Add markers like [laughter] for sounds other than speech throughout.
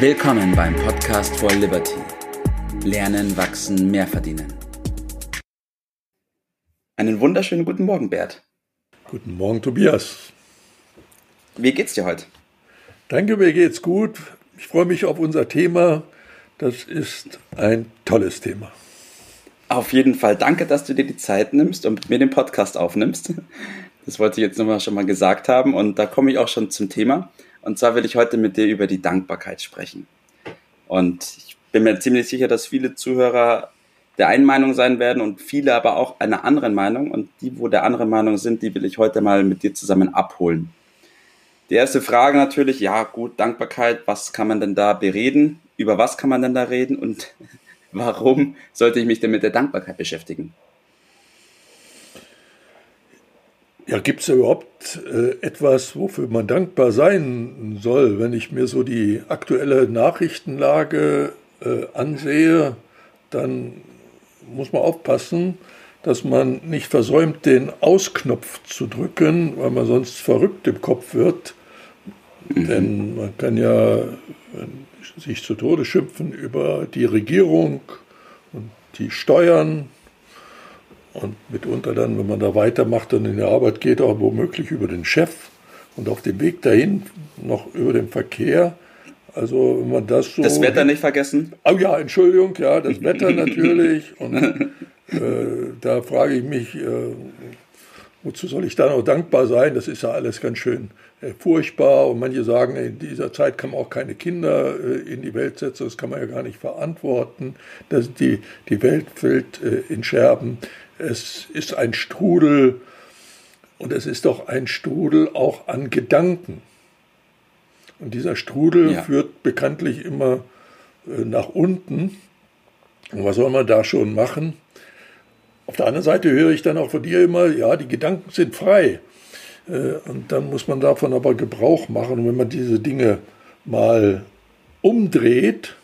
Willkommen beim Podcast for Liberty. Lernen, wachsen, mehr verdienen. Einen wunderschönen guten Morgen, Bert. Guten Morgen, Tobias. Wie geht's dir heute? Danke, mir geht's gut. Ich freue mich auf unser Thema. Das ist ein tolles Thema. Auf jeden Fall. Danke, dass du dir die Zeit nimmst und mit mir den Podcast aufnimmst. Das wollte ich jetzt nochmal schon mal gesagt haben und da komme ich auch schon zum Thema. Und zwar will ich heute mit dir über die Dankbarkeit sprechen. Und ich bin mir ziemlich sicher, dass viele Zuhörer der einen Meinung sein werden und viele aber auch einer anderen Meinung. Und die, wo der anderen Meinung sind, die will ich heute mal mit dir zusammen abholen. Die erste Frage natürlich, ja gut, Dankbarkeit, was kann man denn da bereden? Über was kann man denn da reden? Und [laughs] warum sollte ich mich denn mit der Dankbarkeit beschäftigen? Ja, gibt es überhaupt äh, etwas, wofür man dankbar sein soll? Wenn ich mir so die aktuelle Nachrichtenlage äh, ansehe, dann muss man aufpassen, dass man nicht versäumt, den Ausknopf zu drücken, weil man sonst verrückt im Kopf wird. Mhm. Denn man kann ja sich zu Tode schimpfen über die Regierung und die Steuern und mitunter dann, wenn man da weitermacht und in die Arbeit geht, auch womöglich über den Chef und auf dem Weg dahin noch über den Verkehr. Also wenn man das so... Das Wetter nicht vergessen? Oh ja, Entschuldigung, ja, das Wetter [laughs] natürlich. Und äh, da frage ich mich, äh, wozu soll ich da noch dankbar sein? Das ist ja alles ganz schön äh, furchtbar. Und manche sagen, in dieser Zeit kann man auch keine Kinder äh, in die Welt setzen, das kann man ja gar nicht verantworten. Das, die, die Welt fällt äh, in Scherben. Es ist ein Strudel und es ist doch ein Strudel auch an Gedanken. Und dieser Strudel ja. führt bekanntlich immer äh, nach unten. Und was soll man da schon machen? Auf der anderen Seite höre ich dann auch von dir immer, ja, die Gedanken sind frei. Äh, und dann muss man davon aber Gebrauch machen. Und wenn man diese Dinge mal umdreht,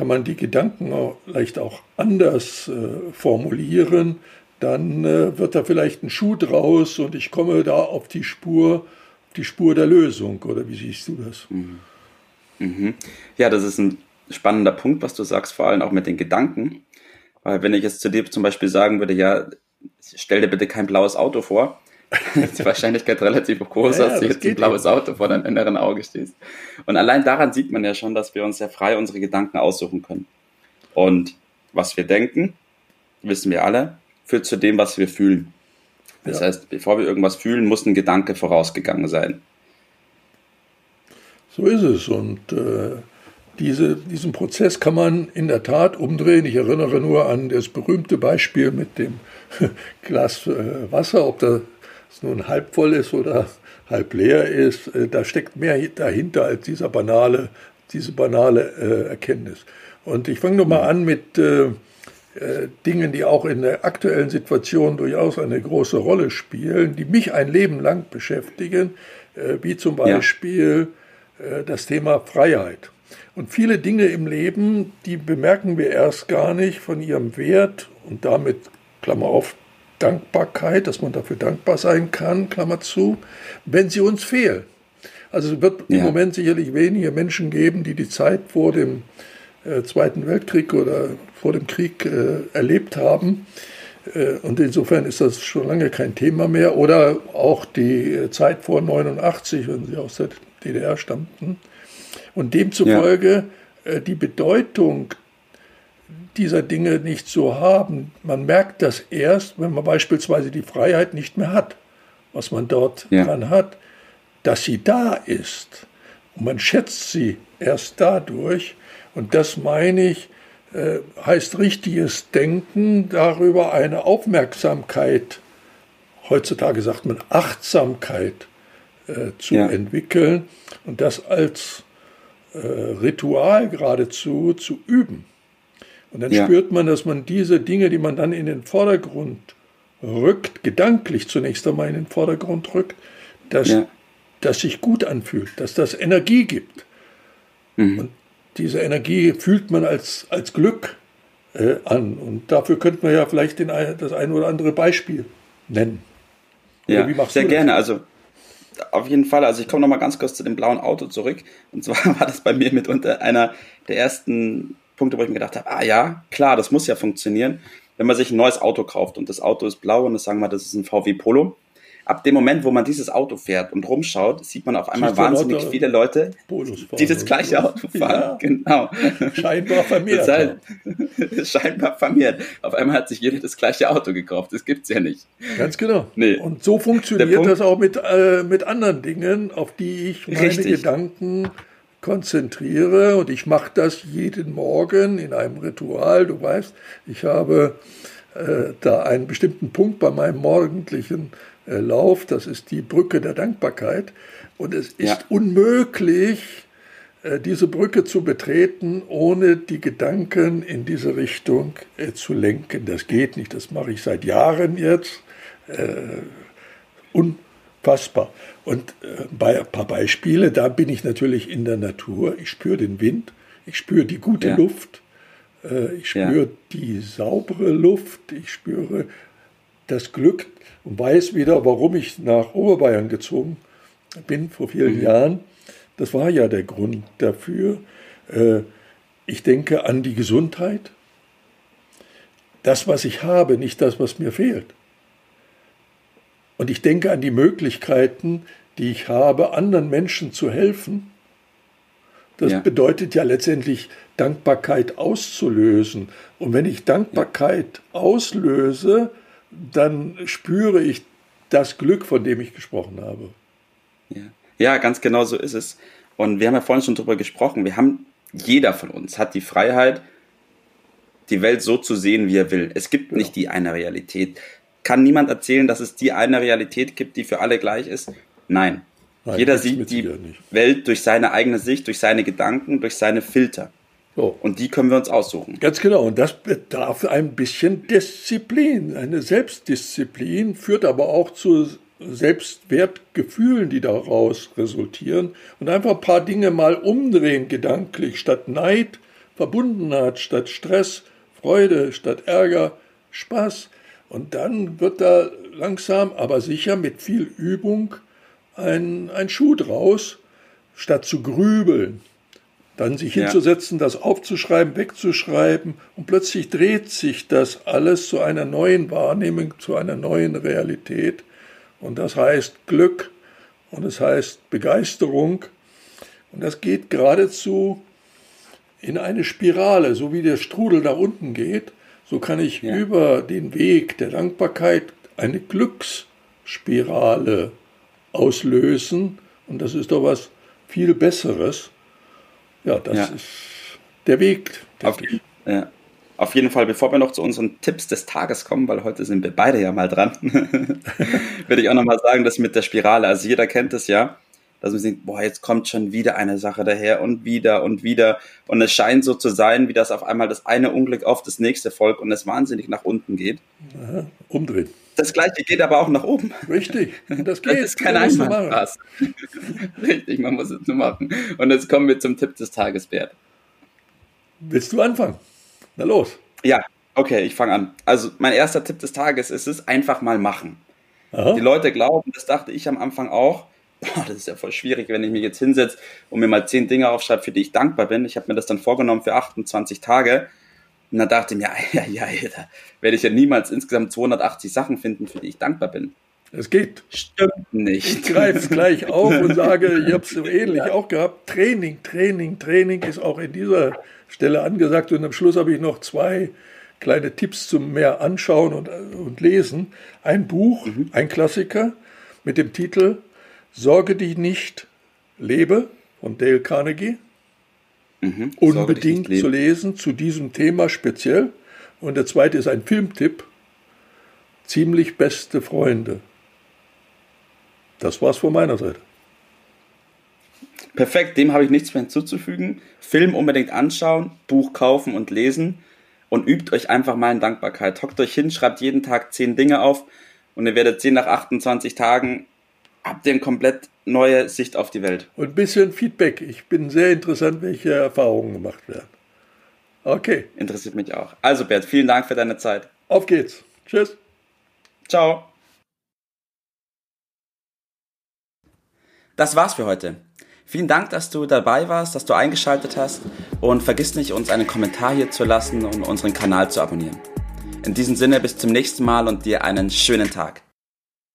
kann man die Gedanken auch leicht auch anders äh, formulieren, dann äh, wird da vielleicht ein Schuh draus und ich komme da auf die Spur, die Spur der Lösung. Oder wie siehst du das? Mhm. Mhm. Ja, das ist ein spannender Punkt, was du sagst, vor allem auch mit den Gedanken. Weil wenn ich jetzt zu dir zum Beispiel sagen würde, ja, stell dir bitte kein blaues Auto vor, ist [laughs] die Wahrscheinlichkeit relativ groß, ja, dass du jetzt ein blaues ja. Auto vor deinem inneren Auge stehst. Und allein daran sieht man ja schon, dass wir uns ja frei unsere Gedanken aussuchen können. Und was wir denken, wissen wir alle, führt zu dem, was wir fühlen. Das ja. heißt, bevor wir irgendwas fühlen, muss ein Gedanke vorausgegangen sein. So ist es. Und äh, diese, diesen Prozess kann man in der Tat umdrehen. Ich erinnere nur an das berühmte Beispiel mit dem [laughs] Glas äh, Wasser, ob das nun halb voll ist oder halb leer ist. Äh, da steckt mehr dahinter als dieser banale, diese banale äh, Erkenntnis. Und ich fange nochmal an mit äh, äh, Dingen, die auch in der aktuellen Situation durchaus eine große Rolle spielen, die mich ein Leben lang beschäftigen, äh, wie zum Beispiel ja. Äh, das Thema Freiheit. Und viele Dinge im Leben, die bemerken wir erst gar nicht von ihrem Wert und damit, Klammer auf, Dankbarkeit, dass man dafür dankbar sein kann, Klammer zu, wenn sie uns fehlen. Also es wird ja. im Moment sicherlich wenige Menschen geben, die die Zeit vor dem äh, Zweiten Weltkrieg oder vor dem Krieg äh, erlebt haben. Äh, und insofern ist das schon lange kein Thema mehr. Oder auch die äh, Zeit vor 89, wenn sie aus der DDR stammten. Und demzufolge ja. Äh, die Bedeutung dieser Dinge nicht so haben. Man merkt das erst, wenn man beispielsweise die Freiheit nicht mehr hat, was man dort ja. dran hat, dass sie da ist. Und man schätzt sie erst dadurch. Und das meine ich, äh, heißt richtiges Denken darüber, eine Aufmerksamkeit, heutzutage sagt man Achtsamkeit äh, zu ja. entwickeln und das als äh, Ritual geradezu zu üben. Und dann ja. spürt man, dass man diese Dinge, die man dann in den Vordergrund rückt, gedanklich zunächst einmal in den Vordergrund rückt, dass ja. das sich gut anfühlt, dass das Energie gibt. Mhm. Und diese Energie fühlt man als, als Glück äh, an. Und dafür könnte man ja vielleicht den, das ein oder andere Beispiel nennen. Oder ja, sehr gerne. Also auf jeden Fall. Also ich komme noch mal ganz kurz zu dem blauen Auto zurück. Und zwar [laughs] war das bei mir mitunter einer der ersten Punkte, wo ich mir gedacht habe, ah ja, klar, das muss ja funktionieren. Wenn man sich ein neues Auto kauft und das Auto ist blau und das sagen wir, das ist ein VW Polo, ab dem Moment, wo man dieses Auto fährt und rumschaut, sieht man auf einmal wahnsinnig viele Leute, die das gleiche Auto fahren. Ja, genau. Scheinbar vermehrt. Heißt, [laughs] scheinbar vermehrt. Auf einmal hat sich jeder das gleiche Auto gekauft. Das gibt's ja nicht. Ganz genau. Nee. Und so funktioniert das auch mit, äh, mit anderen Dingen, auf die ich meine Richtig. Gedanken konzentriere. Und ich mache das jeden Morgen in einem Ritual. Du weißt, ich habe äh, da einen bestimmten Punkt bei meinem morgendlichen äh, Lauf, das ist die Brücke der Dankbarkeit. Und es ist ja. unmöglich, äh, diese Brücke zu betreten, ohne die Gedanken in diese Richtung äh, zu lenken. Das geht nicht, das mache ich seit Jahren jetzt. Unfassbar. Und bei ein paar Beispiele, da bin ich natürlich in der Natur. Ich spüre den Wind, ich spüre die gute ja. Luft, ich spüre ja. die saubere Luft, ich spüre das Glück und weiß wieder, warum ich nach Oberbayern gezogen bin vor vielen mhm. Jahren. Das war ja der Grund dafür. Äh, ich denke an die Gesundheit. Das, was ich habe, nicht das, was mir fehlt. Und ich denke an die Möglichkeiten, die ich habe, anderen Menschen zu helfen. Das ja. bedeutet ja letztendlich Dankbarkeit auszulösen. Und wenn ich Dankbarkeit ja. auslöse, dann spüre ich das Glück, von dem ich gesprochen habe. Ja. ja, ganz genau so ist es. Und wir haben ja vorhin schon darüber gesprochen. Wir haben, jeder von uns hat die Freiheit, die Welt so zu sehen, wie er will. Es gibt genau. nicht die eine Realität. Kann niemand erzählen, dass es die eine Realität gibt, die für alle gleich ist? Nein. Nein Jeder sieht die Welt durch seine eigene Sicht, durch seine Gedanken, durch seine Filter. So. Und die können wir uns aussuchen. Ganz genau. Und das bedarf ein bisschen Disziplin. Eine Selbstdisziplin führt aber auch zu Selbstwertgefühlen, die daraus resultieren. Und einfach ein paar Dinge mal umdrehen, gedanklich. Statt Neid, Verbundenheit, statt Stress, Freude, statt Ärger, Spaß. Und dann wird da langsam, aber sicher mit viel Übung ein, ein Schuh draus, statt zu grübeln. Dann sich ja. hinzusetzen, das aufzuschreiben, wegzuschreiben und plötzlich dreht sich das alles zu einer neuen Wahrnehmung, zu einer neuen Realität. Und das heißt Glück und es das heißt Begeisterung. Und das geht geradezu in eine Spirale, so wie der Strudel nach unten geht. So kann ich ja. über den Weg der Dankbarkeit eine Glücksspirale auslösen. Und das ist doch was viel Besseres ja, das ja. ist der Weg. Auf, ja. Auf jeden Fall, bevor wir noch zu unseren Tipps des Tages kommen, weil heute sind wir beide ja mal dran, [laughs] würde ich auch nochmal sagen, das mit der Spirale. Also jeder kennt es ja, dass man denkt, boah, jetzt kommt schon wieder eine Sache daher und wieder und wieder. Und es scheint so zu sein, wie das auf einmal das eine Unglück auf das nächste folgt und es wahnsinnig nach unten geht. Aha, umdrehen. Das gleiche geht aber auch nach oben. Richtig, das geht. Das ist kein Einwandpass. [laughs] Richtig, man muss es nur machen. Und jetzt kommen wir zum Tipp des Tages, Bert. Willst du anfangen? Na los. Ja, okay, ich fange an. Also mein erster Tipp des Tages ist es, einfach mal machen. Aha. Die Leute glauben, das dachte ich am Anfang auch, boah, das ist ja voll schwierig, wenn ich mich jetzt hinsetze und mir mal zehn Dinge aufschreibe, für die ich dankbar bin. Ich habe mir das dann vorgenommen für 28 Tage und dann dachte ich mir, ja, ja, ja, da werde ich ja niemals insgesamt 280 Sachen finden, für die ich dankbar bin. Es geht. Stimmt nicht. Ich greife gleich auf und sage, ich habe es so [laughs] ähnlich ja. auch gehabt. Training, Training, Training ist auch in dieser Stelle angesagt. Und am Schluss habe ich noch zwei kleine Tipps zum mehr anschauen und, und lesen. Ein Buch, mhm. ein Klassiker mit dem Titel Sorge dich nicht, lebe von Dale Carnegie. Mhm, unbedingt zu lesen zu diesem Thema speziell. Und der zweite ist ein Filmtipp. Ziemlich beste Freunde. Das war's von meiner Seite. Perfekt, dem habe ich nichts mehr hinzuzufügen. Film unbedingt anschauen, Buch kaufen und lesen und übt euch einfach mal in Dankbarkeit. Hockt euch hin, schreibt jeden Tag zehn Dinge auf und ihr werdet sehen, nach 28 Tagen habt ihr eine komplett neue Sicht auf die Welt. Und ein bisschen Feedback. Ich bin sehr interessant, welche Erfahrungen gemacht werden. Okay. Interessiert mich auch. Also Bert, vielen Dank für deine Zeit. Auf geht's. Tschüss. Ciao. Das war's für heute. Vielen Dank, dass du dabei warst, dass du eingeschaltet hast und vergiss nicht, uns einen Kommentar hier zu lassen und unseren Kanal zu abonnieren. In diesem Sinne bis zum nächsten Mal und dir einen schönen Tag.